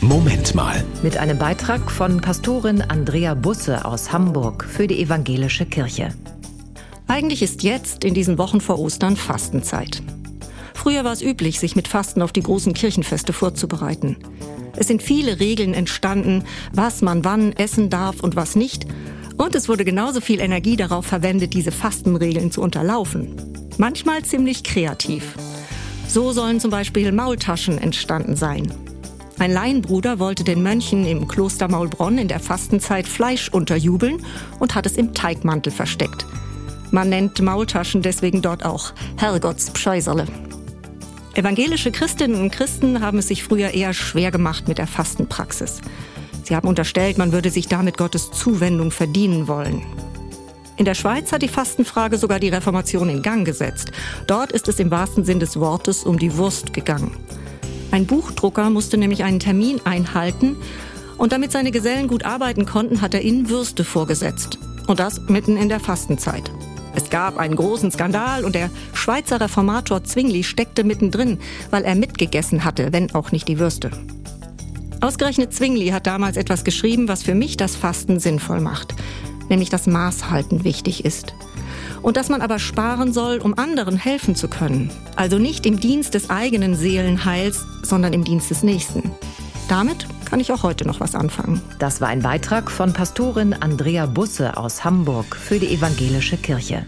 Moment mal. Mit einem Beitrag von Pastorin Andrea Busse aus Hamburg für die Evangelische Kirche. Eigentlich ist jetzt in diesen Wochen vor Ostern Fastenzeit. Früher war es üblich, sich mit Fasten auf die großen Kirchenfeste vorzubereiten. Es sind viele Regeln entstanden, was man wann essen darf und was nicht. Und es wurde genauso viel Energie darauf verwendet, diese Fastenregeln zu unterlaufen. Manchmal ziemlich kreativ. So sollen zum Beispiel Maultaschen entstanden sein. Ein Laienbruder wollte den Mönchen im Kloster Maulbronn in der Fastenzeit Fleisch unterjubeln und hat es im Teigmantel versteckt. Man nennt Maultaschen deswegen dort auch Herrgottspscheiserle. Evangelische Christinnen und Christen haben es sich früher eher schwer gemacht mit der Fastenpraxis. Sie haben unterstellt, man würde sich damit Gottes Zuwendung verdienen wollen. In der Schweiz hat die Fastenfrage sogar die Reformation in Gang gesetzt. Dort ist es im wahrsten Sinn des Wortes um die Wurst gegangen. Ein Buchdrucker musste nämlich einen Termin einhalten und damit seine Gesellen gut arbeiten konnten, hat er ihnen Würste vorgesetzt. Und das mitten in der Fastenzeit. Es gab einen großen Skandal und der Schweizer Reformator Zwingli steckte mittendrin, weil er mitgegessen hatte, wenn auch nicht die Würste. Ausgerechnet Zwingli hat damals etwas geschrieben, was für mich das Fasten sinnvoll macht, nämlich dass Maßhalten wichtig ist und dass man aber sparen soll, um anderen helfen zu können. Also nicht im Dienst des eigenen Seelenheils, sondern im Dienst des Nächsten. Damit kann ich auch heute noch was anfangen. Das war ein Beitrag von Pastorin Andrea Busse aus Hamburg für die Evangelische Kirche.